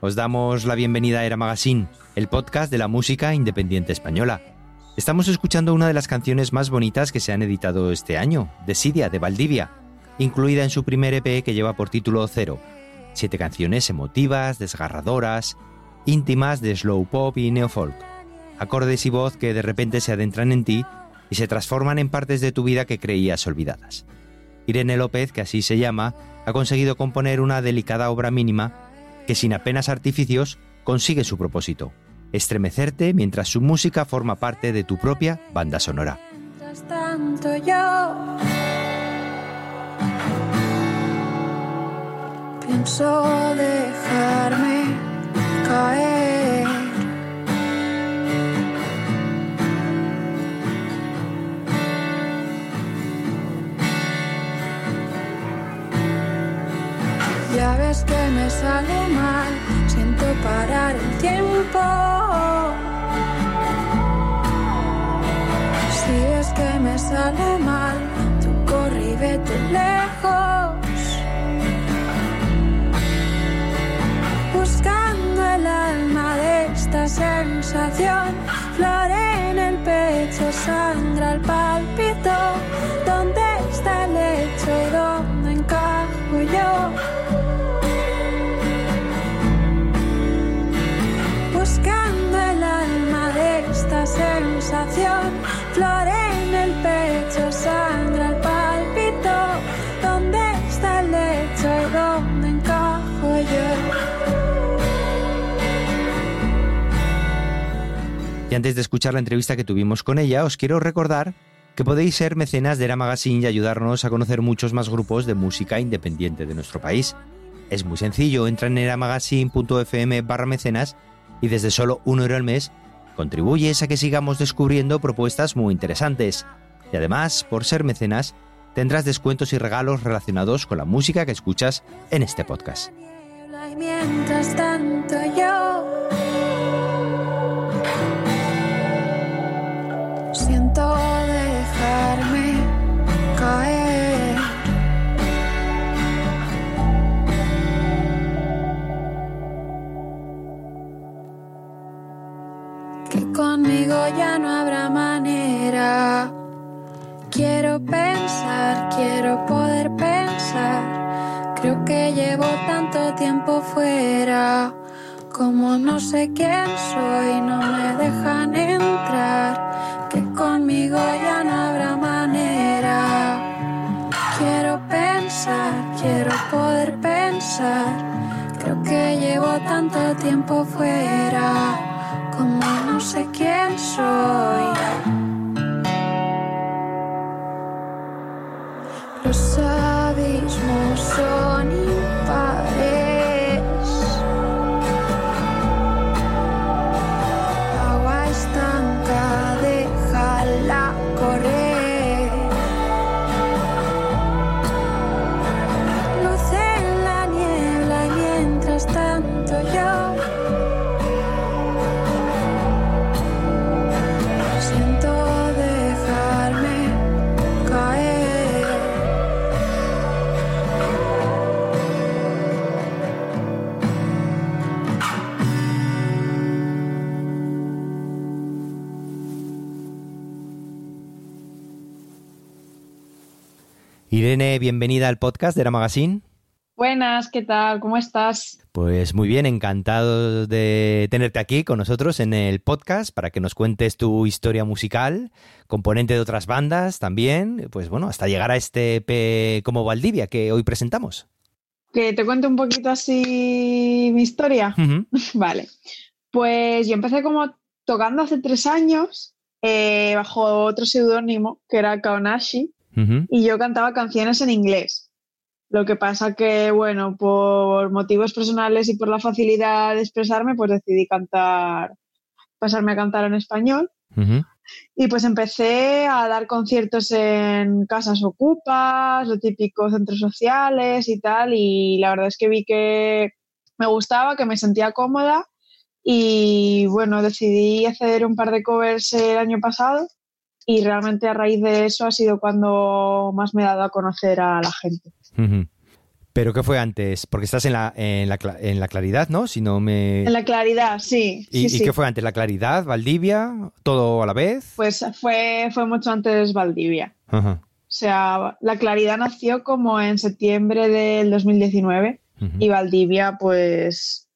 Os damos la bienvenida a Era Magazine, el podcast de la música independiente española. Estamos escuchando una de las canciones más bonitas que se han editado este año, Desidia, de Valdivia, incluida en su primer EP que lleva por título Cero. Siete canciones emotivas, desgarradoras, íntimas de slow pop y neofolk. Acordes y voz que de repente se adentran en ti y se transforman en partes de tu vida que creías olvidadas. Irene López, que así se llama, ha conseguido componer una delicada obra mínima que sin apenas artificios consigue su propósito, estremecerte mientras su música forma parte de tu propia banda sonora. dejarme caer. Ves que me sale mal, siento parar el tiempo. Si ves que me sale mal, tú corre y vete lejos. Buscando el alma de esta sensación, flor en el pecho, sangra el palpito. ¿Dónde está el hecho y dónde encajo yo? Sensación. Flor en el pecho, palpito. ¿Dónde está el lecho y encajo yo? Antes de escuchar la entrevista que tuvimos con ella, os quiero recordar que podéis ser mecenas de Era Magazine y ayudarnos a conocer muchos más grupos de música independiente de nuestro país. Es muy sencillo, entra en eramagazine.fm barra mecenas y desde solo un euro al mes contribuyes a que sigamos descubriendo propuestas muy interesantes. Y además, por ser mecenas, tendrás descuentos y regalos relacionados con la música que escuchas en este podcast. Que conmigo ya no habrá manera. Quiero pensar, quiero poder pensar. Creo que llevo tanto tiempo fuera. Como no sé quién soy, no me dejan entrar. Que conmigo ya no habrá manera. Quiero pensar, quiero poder pensar. Creo que llevo tanto tiempo fuera. Como no sé quién soy. Los abismos son Irene, bienvenida al podcast de Era Magazine. Buenas, ¿qué tal? ¿Cómo estás? Pues muy bien, encantado de tenerte aquí con nosotros en el podcast para que nos cuentes tu historia musical, componente de otras bandas también, pues bueno, hasta llegar a este EP como Valdivia que hoy presentamos. Que te cuento un poquito así mi historia. Vale. Pues yo empecé como tocando hace tres años eh, bajo otro seudónimo que era Kaonashi Y yo cantaba canciones en inglés. Lo que pasa que, bueno, por motivos personales y por la facilidad de expresarme, pues decidí cantar, pasarme a cantar en español. Y pues empecé a dar conciertos en casas ocupas, lo típico, centros sociales y tal. Y la verdad es que vi que me gustaba, que me sentía cómoda. Y bueno, decidí hacer un par de covers el año pasado. Y realmente a raíz de eso ha sido cuando más me he dado a conocer a la gente. ¿Pero qué fue antes? Porque estás en la, en la, en la claridad, ¿no? Si no me... En la claridad, sí. ¿Y, sí, ¿y sí. qué fue antes? ¿La claridad? ¿Valdivia? ¿Todo a la vez? Pues fue, fue mucho antes Valdivia. O sea, la claridad nació como en septiembre del 2019 ujú. y Valdivia, pues,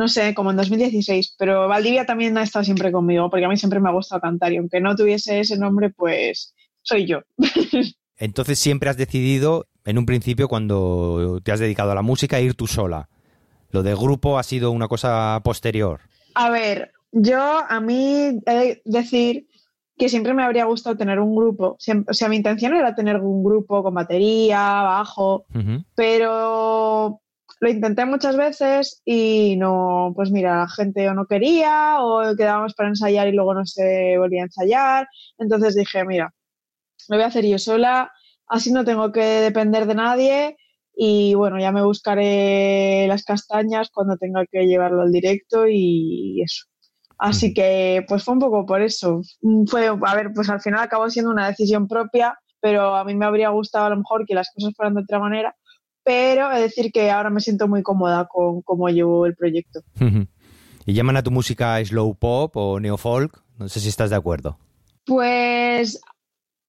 no sé, como en 2016. Pero Valdivia también ha estado siempre conmigo porque a mí siempre me ha gustado cantar y aunque no tuviese ese nombre, pues soy yo. Entonces siempre has decidido, en un principio, cuando te has dedicado a la música, ir tú sola. Lo de grupo ha sido una cosa posterior. A ver, yo a mí he de decir que siempre me habría gustado tener un grupo. O sea, mi intención era tener un grupo con batería, bajo, pero lo intenté muchas veces y no, pues mira, la gente o no quería o quedábamos para ensayar y luego no se volvía a ensayar. Entonces dije, mira, lo voy a hacer yo sola, así no tengo que depender de nadie y bueno, ya me buscaré las castañas cuando tenga que llevarlo al directo y eso. Así que pues fue un poco por eso. Mm, Fue, a ver, pues al final acabó siendo una decisión propia, pero a mí me habría gustado a lo mejor que las cosas fueran de otra manera, pero es decir que ahora me siento muy cómoda con cómo llevo el proyecto. ¿Y llaman a tu música slow pop o neofolk? No sé si estás de acuerdo. Pues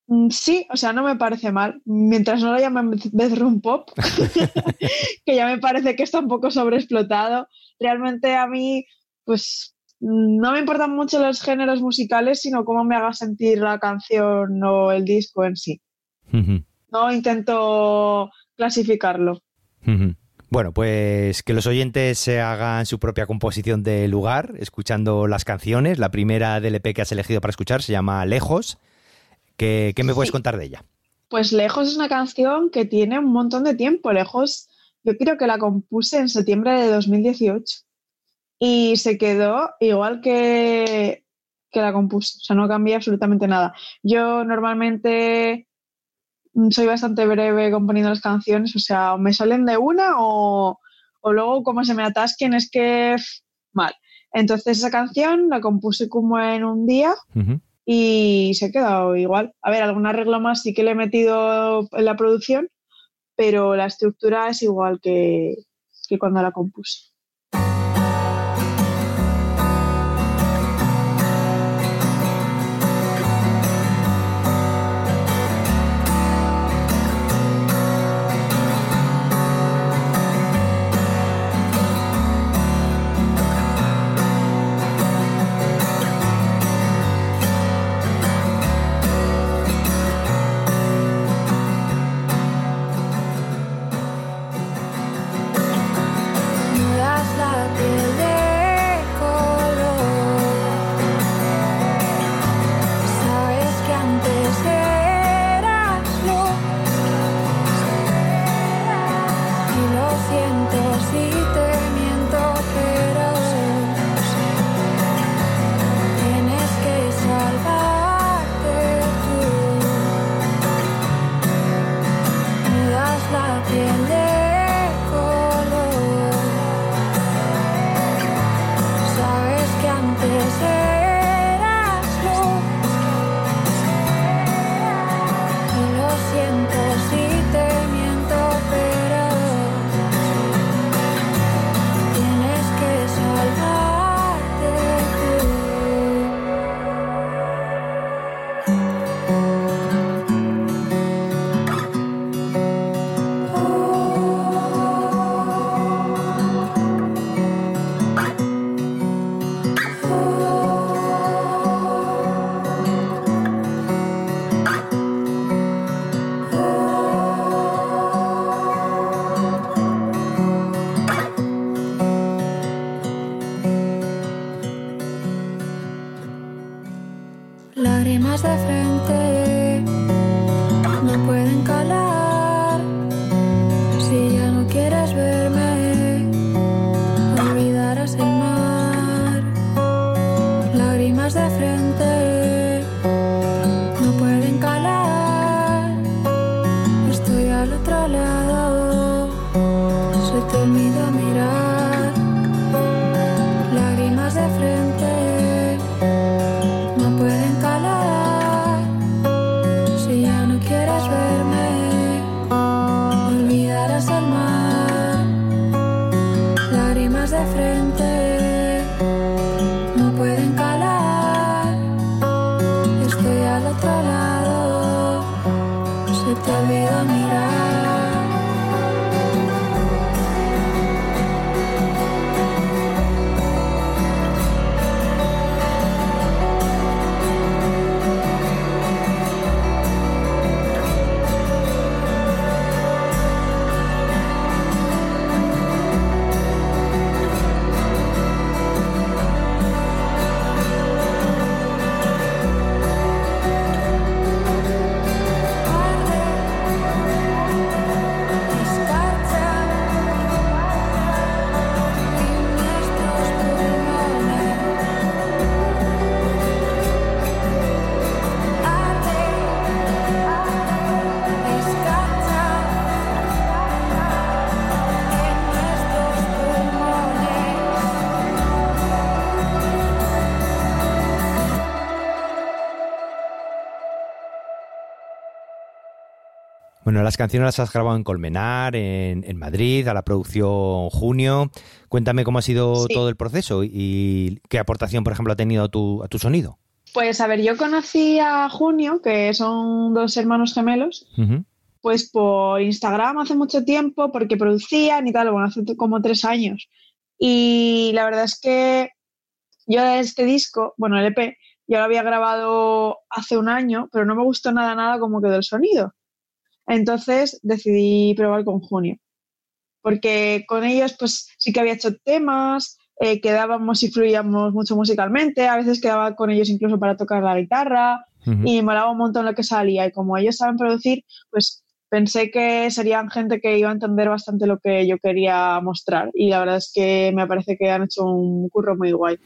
mm, sí, o sea, no me parece mal. Mientras no lo llamen bedroom pop, que ya me parece que está un poco sobreexplotado. Realmente a mí, pues mm, no me importan mucho los géneros musicales, sino cómo me haga sentir la canción o el disco en sí. No intento clasificarlo. Bueno, pues que los oyentes se hagan su propia composición de lugar, escuchando las canciones. La primera del EP que has elegido para escuchar se llama Lejos. ¿Qué, qué me puedes Sí. contar de ella? Pues Lejos es una canción que tiene un montón de tiempo. Lejos, yo creo que la compuse en septiembre de 2018 y se quedó igual que, que la compuse. O sea, no cambié absolutamente nada. Yo normalmente soy bastante breve componiendo las canciones, o sea, o me salen de una o, o luego como se me atasquen es que mal. Entonces esa canción la compuse como en un día y se ha quedado igual. A ver, algún arreglo más sí que le he metido en la producción, pero la estructura es igual que, que cuando la compuse. Bueno, las canciones las has grabado en Colmenar, en, en Madrid, a la producción Junio. Cuéntame cómo ha sido Sí. todo el proceso y qué aportación, por ejemplo, ha tenido a tu, a tu sonido. Pues a ver, yo conocí a Junio, que son dos hermanos gemelos, pues por Instagram hace mucho tiempo, porque producían y tal, bueno, hace como tres años. Y la verdad es que yo este disco, bueno, el EP, yo lo había grabado hace un año, pero no me gustó nada, nada cómo quedó el sonido. Entonces decidí probar con Junio, porque con ellos pues sí que había hecho temas, eh, quedábamos y fluíamos mucho musicalmente, a veces quedaba con ellos incluso para tocar la guitarra, y me molaba un montón lo que salía. Y como ellos saben producir, pues pensé que serían gente que iba a entender bastante lo que yo quería mostrar. Y la verdad es que me parece que han hecho un curro muy guay.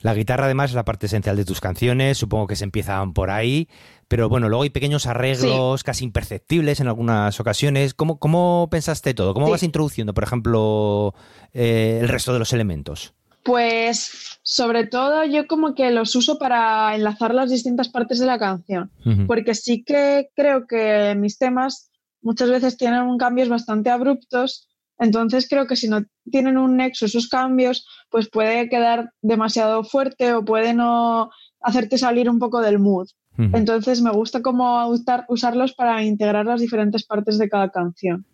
La guitarra además es la parte esencial de tus canciones, supongo que se empiezan por ahí, pero bueno, luego hay pequeños arreglos casi imperceptibles en algunas ocasiones. ¿Cómo, cómo pensaste todo? ¿Cómo Sí. vas introduciendo, por ejemplo, eh, el resto de los elementos? Pues sobre todo yo como que los uso para enlazar las distintas partes de la canción. Porque sí que creo que mis temas muchas veces tienen cambios bastante abruptos, entonces creo que si no tienen un nexo esos cambios, pues puede quedar demasiado fuerte o puede no hacerte salir un poco del mood. Entonces me gusta como usar- usarlos para integrar las diferentes partes de cada canción.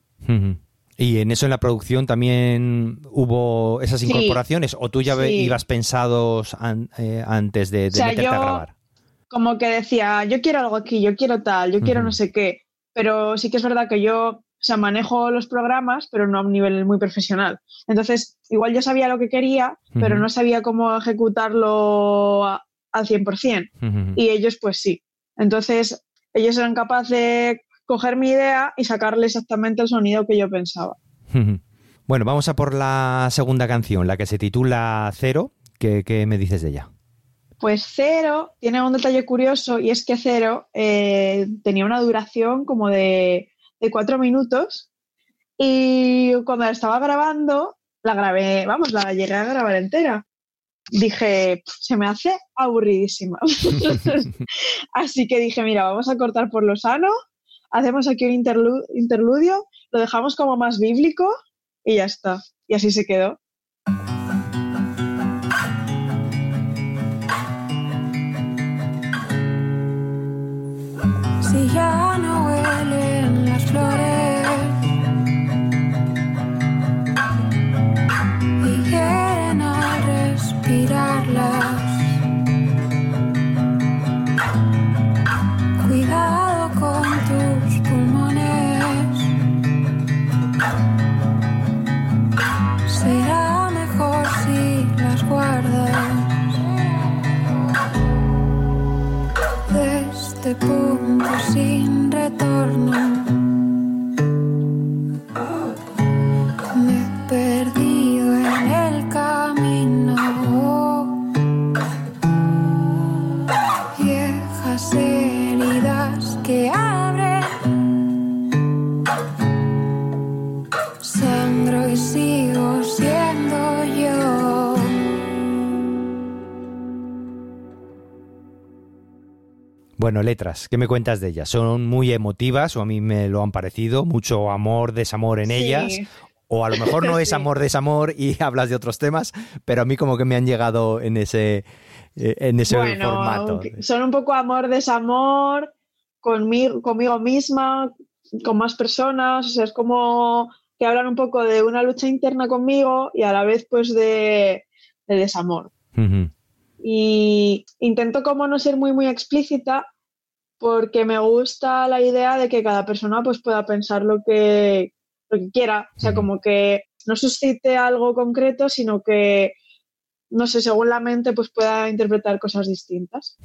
Y en eso en la producción también hubo esas Sí. incorporaciones o tú ya Sí. ibas pensados an- eh, antes de, de O sea, meterte a grabar. Como que decía, yo quiero algo aquí, yo quiero tal, yo quiero no sé qué, pero sí que es verdad que yo, o sea, manejo los programas, pero no a un nivel muy profesional. Entonces, igual yo sabía lo que quería, pero no sabía cómo ejecutarlo a- al 100%. Ujú. Y ellos, pues sí. Entonces, ellos eran capaces de coger mi idea y sacarle exactamente el sonido que yo pensaba. Bueno, vamos a por la segunda canción, la que se titula Cero. ¿Qué, qué me dices de ella? Pues Cero tiene un detalle curioso y es que Cero eh, tenía una duración como de, de cuatro minutos y cuando estaba grabando, la grabé, vamos, la llegué a grabar entera. Dije, "Pf, se me hace aburridísima. Así que dije, mira, vamos a cortar por lo sano, hacemos aquí un interlu- interludio, lo dejamos como más bíblico y ya está. Y así se quedó. Bueno, letras, ¿qué me cuentas de ellas? ¿Son muy emotivas o a mí me lo han parecido? ¿Mucho amor, desamor en Sí. ellas? O a lo mejor no es amor, desamor y hablas de otros temas, pero a mí como que me han llegado en ese, eh, en ese bueno, formato. son un poco amor, desamor, conmigo, conmigo misma, con más personas, o sea, es como que hablan un poco de una lucha interna conmigo y a la vez pues de, de desamor. Y intento como no ser muy, muy explícita porque me gusta la idea de que cada persona pues pueda pensar lo que, lo que quiera, o sea, como que no suscite algo concreto, sino que, no sé, según la mente pues pueda interpretar cosas distintas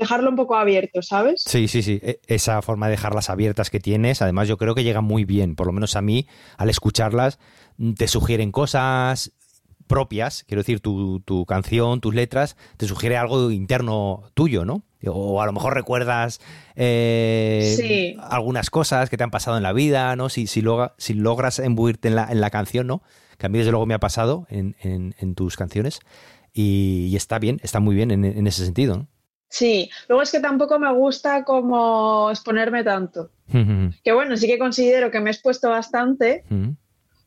dejarlo un poco abierto, ¿sabes? Sí, sí, sí. E- Esa forma de dejarlas abiertas que tienes, además yo creo que llega muy bien, por lo menos a mí, al escucharlas, mm, te sugieren cosas propias, quiero decir, tu, tu canción, tus letras, te sugiere algo interno tuyo, ¿no? O a lo mejor recuerdas eh, Sí. algunas cosas que te han pasado en la vida, ¿no? Si, si, logra- si logras embuirte en la, en la canción, ¿no? Que a mí desde luego me ha pasado en, en- en tus canciones y, y está bien, está muy bien en, ese sentido, ¿no? Sí, luego es que tampoco me gusta como exponerme tanto. Que bueno, sí que considero que me he expuesto bastante,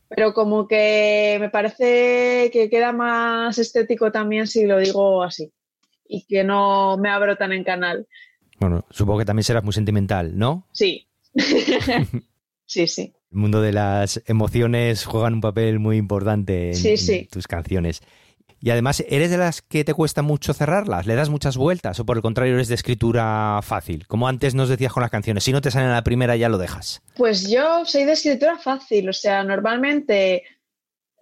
pero como que me parece que queda más estético también si lo digo así. Y que no me abro tan en canal. Bueno, supongo que también serás muy sentimental, ¿no? Sí. sí, sí. El mundo de las emociones juegan un papel muy importante en, Sí, en sí. tus canciones. Y además, ¿eres de las que te cuesta mucho cerrarlas? ¿Le das muchas vueltas? ¿O por el contrario eres de escritura fácil? Como antes nos decías con las canciones, si no te sale en la primera ya lo dejas. Pues yo soy de escritura fácil, o sea, normalmente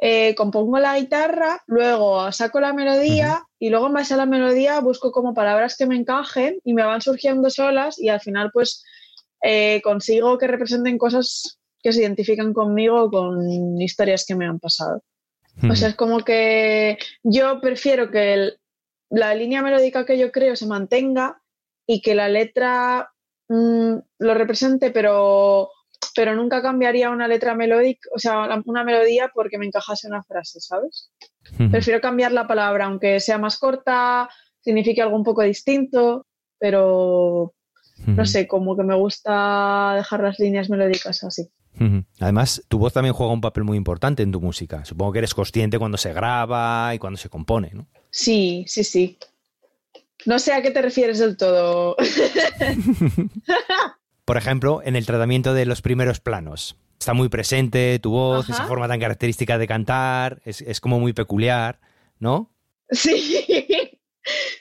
eh, compongo la guitarra, luego saco la melodía y luego en base a la melodía busco como palabras que me encajen y me van surgiendo solas y al final pues eh, consigo que representen cosas que se identifican conmigo con historias que me han pasado. O sea, es como que yo prefiero que el- la línea melódica que yo creo se mantenga y que la letra mm, lo represente, pero, pero nunca cambiaría una letra melódica, o sea, una melodía porque me encajase una frase, ¿sabes? Prefiero cambiar la palabra, aunque sea más corta, signifique algo un poco distinto, pero no sé, como que me gusta dejar las líneas melódicas así. Además, tu voz también juega un papel muy importante en tu música. Supongo que eres consciente cuando se graba y cuando se compone, ¿no? Sí, sí, sí. No sé a qué te refieres del todo. Por ejemplo, en el tratamiento de los primeros planos. Está muy presente tu voz, Ajá. esa forma tan característica de cantar, es, es como muy peculiar, ¿no? Sí,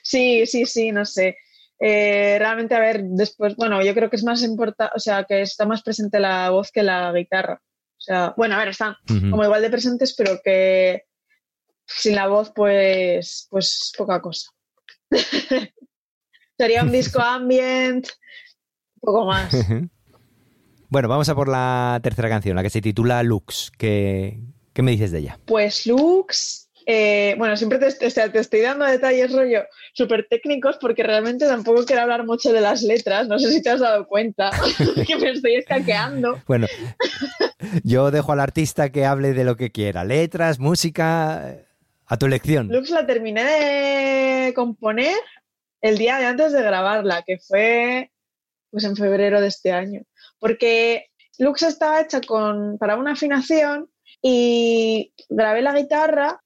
sí, sí, sí, no sé. Eh, realmente, a ver, después, bueno, yo creo que es más importante, o sea, que está más presente la voz que la guitarra. O sea, bueno, a ver, están como igual de presentes, pero que sin la voz, pues, pues poca cosa. Sería un disco ambient, poco más. Bueno, vamos a por la tercera canción, la que se titula Lux. ¿Qué, qué me dices de ella? Pues Lux, eh, bueno, siempre te, o sea, te estoy dando detalles rollo súper técnicos porque realmente tampoco quiero hablar mucho de las letras, no sé si te has dado cuenta que me estoy escaqueando. Bueno, yo dejo al artista que hable de lo que quiera. Letras, música, a tu elección. Lux la terminé de componer el día de antes de grabarla, que fue pues en febrero de este año, porque Lux estaba hecha con, para una afinación y grabé la guitarra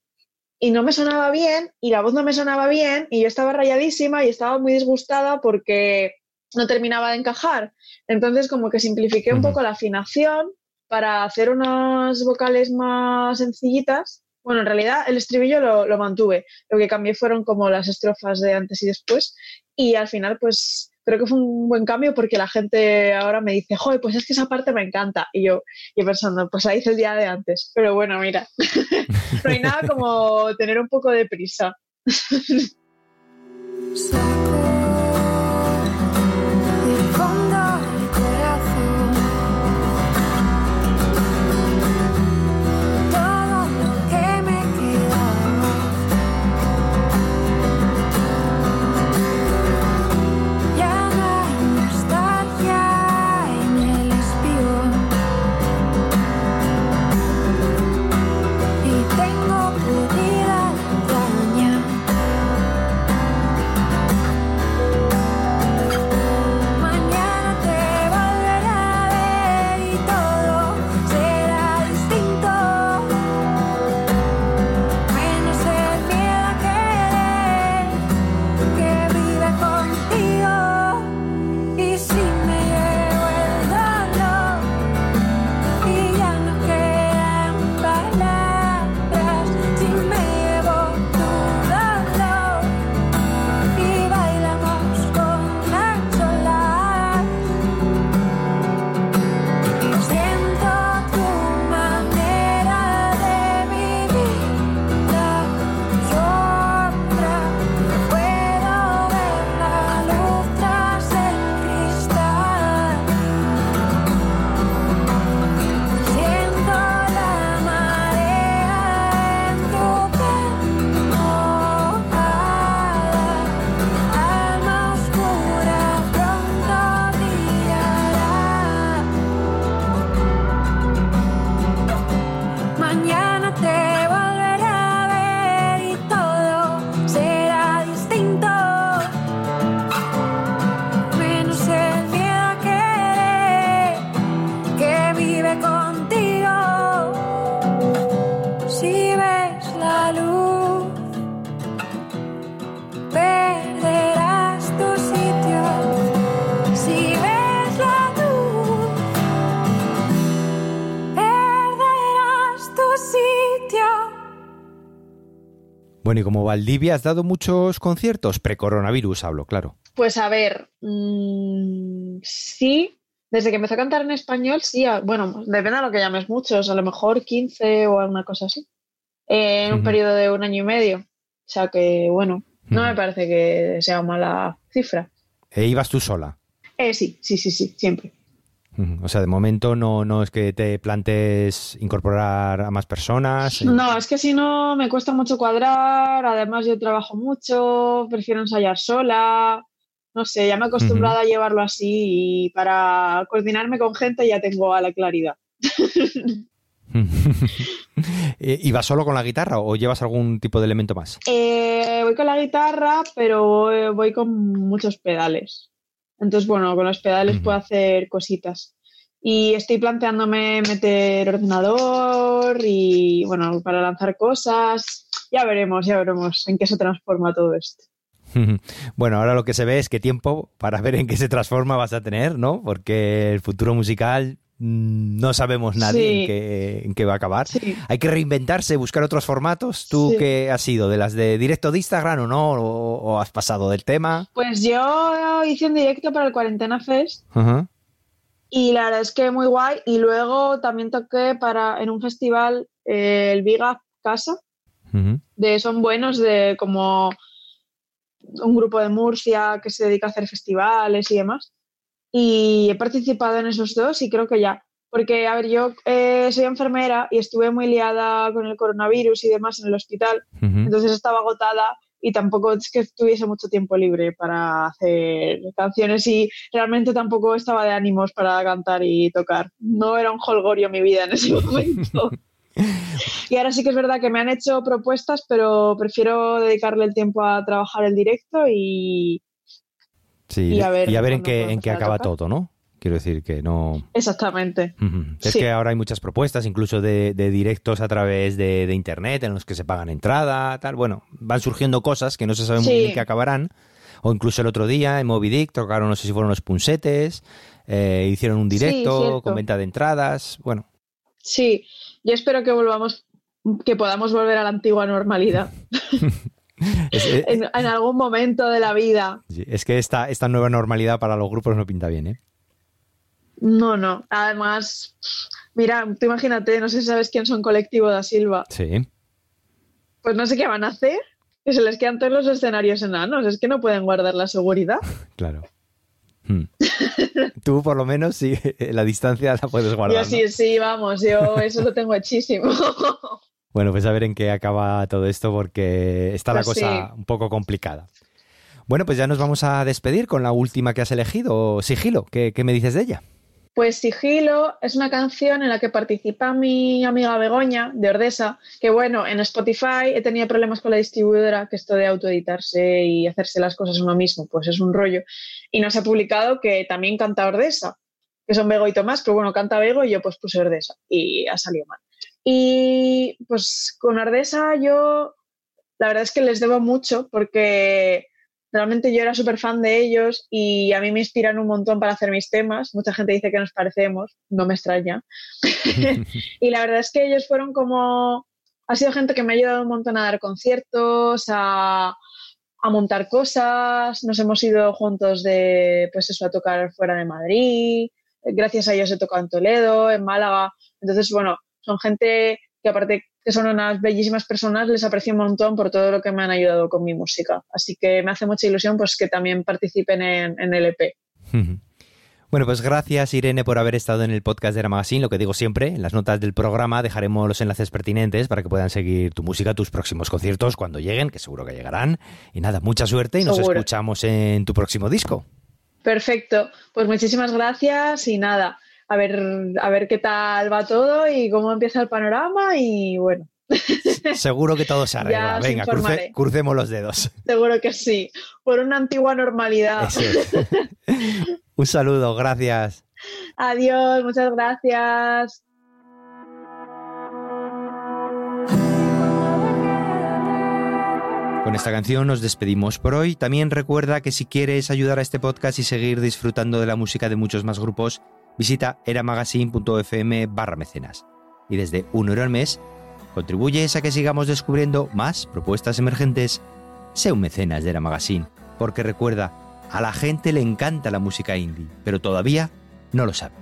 y no me sonaba bien y la voz no me sonaba bien y yo estaba rayadísima y estaba muy disgustada porque no terminaba de encajar. Entonces como que simplifiqué un poco la afinación para hacer unas vocales más sencillitas. Bueno, en realidad el estribillo lo, lo mantuve. Lo que cambié fueron como las estrofas de antes y después. Y al final, pues creo que fue un buen cambio porque la gente ahora me dice, joder, pues es que esa parte me encanta. Y yo, yo pensando, pues la hice el día de antes. Pero bueno, mira, no hay nada como tener un poco de prisa. Bueno, y como Valdivia, ¿has dado muchos conciertos? Pre-coronavirus hablo, claro. Pues a ver, mm, sí, desde que empecé a cantar en español, sí, a- bueno, depende de lo que llames muchos, a lo mejor 15 o alguna cosa así, en un periodo de un año y medio. O sea que, bueno, no me parece que sea mala cifra. E ibas tú sola. Eh, sí, sí, sí, sí, siempre. O sea, de momento no, no es que te plantes incorporar a más personas. eh. No, es que si no me cuesta mucho cuadrar, además yo trabajo mucho, prefiero ensayar sola, no sé, ya me he acostumbrado a llevarlo así y para coordinarme con gente ya tengo a la claridad. Eh, ¿Ibas solo con la guitarra o llevas algún tipo de elemento más? Eh, voy con la guitarra, pero voy con muchos pedales. Entonces, bueno, con los pedales Ujú. puedo hacer cositas. Y estoy planteándome meter ordenador y, bueno, para lanzar cosas. Ya veremos, ya veremos en qué se transforma todo esto. Bueno, ahora lo que se ve es qué tiempo para ver en qué se transforma vas a tener, ¿no? Porque el futuro musical no sabemos nadie Sí. en, qué, en qué va a acabar. Sí. Hay que reinventarse, buscar otros formatos. ¿Tú Sí. qué has sido? ¿De las de directo de Instagram o no? ¿O, o has pasado del tema? Pues yo hice un directo para el Cuarentena Fest y la verdad es que muy guay. Y luego también toqué para en un festival eh, el Viga Casa, de Son Buenos, de como un grupo de Murcia que se dedica a hacer festivales y demás. Y he participado en esos dos y creo que ya. Porque, a ver, yo eh, soy enfermera y estuve muy liada con el coronavirus y demás en el hospital. Ujú. Entonces estaba agotada y tampoco es que tuviese mucho tiempo libre para hacer canciones y realmente tampoco estaba de ánimos para cantar y tocar. No era un holgorio mi vida en ese momento. y ahora sí que es verdad que me han hecho propuestas, pero prefiero dedicarle el tiempo a trabajar el directo y Sí, y a ver en cuándo qué, puedo en qué empezar a acaba tocar. todo, ¿no? Quiero decir que no... exactamente. Es Sí. que ahora hay muchas propuestas, incluso de, de directos a través de, de internet, en los que se pagan entrada, tal. Bueno, van surgiendo cosas que no se sabe muy bien en qué acabarán. O incluso el otro día en Moby Dick tocaron, no sé si fueron los punsetes, eh, hicieron un directo con venta de entradas. Bueno, Sí, yo espero que volvamos, que podamos volver a la antigua normalidad es, es- en, en algún momento de la vida. es que esta, esta nueva normalidad para los grupos no pinta bien, ¿eh? No, no. Además, mira, tú imagínate, no sé si sabes quién son Colectivo da Silva. Sí. Pues no sé qué van a hacer. Que se les quedan todos los escenarios enanos. Es que no pueden guardar la seguridad. Claro. Hmm. Tú por lo menos sí, la distancia la puedes guardar. yo ¿no? sí, sí, vamos, yo eso lo tengo hechísimo. Bueno, pues a ver en qué acaba todo esto porque está la Pues cosa sí. un poco complicada. Bueno, pues ya nos vamos a despedir con la última que has elegido, Sigilo. ¿Qué, qué me dices de ella? Pues Sigilo es una canción en la que participa mi amiga Begoña de Ordesa, que bueno, en Spotify he tenido problemas con la distribuidora, que esto de autoeditarse y hacerse las cosas uno mismo, pues es un rollo. Y nos ha publicado que también canta Ordesa, que son Bego y Tomás, pero bueno, canta Bego y yo pues puse Ordesa y ha salido mal. Y pues con Ordesa yo la verdad es que les debo mucho porque realmente yo era súper fan de ellos y a mí me inspiran un montón para hacer mis temas. Mucha gente dice que nos parecemos, no me extraña. y la verdad es que ellos fueron como... Ha sido gente que me ha ayudado un montón a dar conciertos, a, a montar cosas. Nos hemos ido juntos de, pues eso, a tocar fuera de Madrid. Gracias a ellos he tocado en Toledo, en Málaga. Entonces, bueno, son gente que aparte que son unas bellísimas personas, les aprecio un montón por todo lo que me han ayudado con mi música. Así que me hace mucha ilusión pues que también participen en, en el EP. Bueno, pues gracias Irene por haber estado en el podcast de Era Magazine. Lo que digo siempre, en las notas del programa dejaremos los enlaces pertinentes para que puedan seguir tu música, tus próximos conciertos cuando lleguen, que seguro que llegarán. Y nada, mucha suerte y nos Seguro. escuchamos en tu próximo disco. Perfecto, pues muchísimas gracias y nada, a ver, a ver qué tal va todo y cómo empieza el panorama y bueno, Seguro que todo se arregla. Venga, cruce- crucemos los dedos. seguro que sí, por una antigua normalidad. Es. Un saludo, gracias. Adiós, muchas gracias. Con esta canción nos despedimos por hoy. También recuerda que si quieres ayudar a este podcast y seguir disfrutando de la música de muchos más grupos, visita eramagazine.fm barra mecenas. Y desde un euro al mes ¿Contribuyes a que sigamos descubriendo más propuestas emergentes? Sé un mecenas de Era Magazine, porque recuerda, a la gente le encanta la música indie, pero todavía no lo sabe.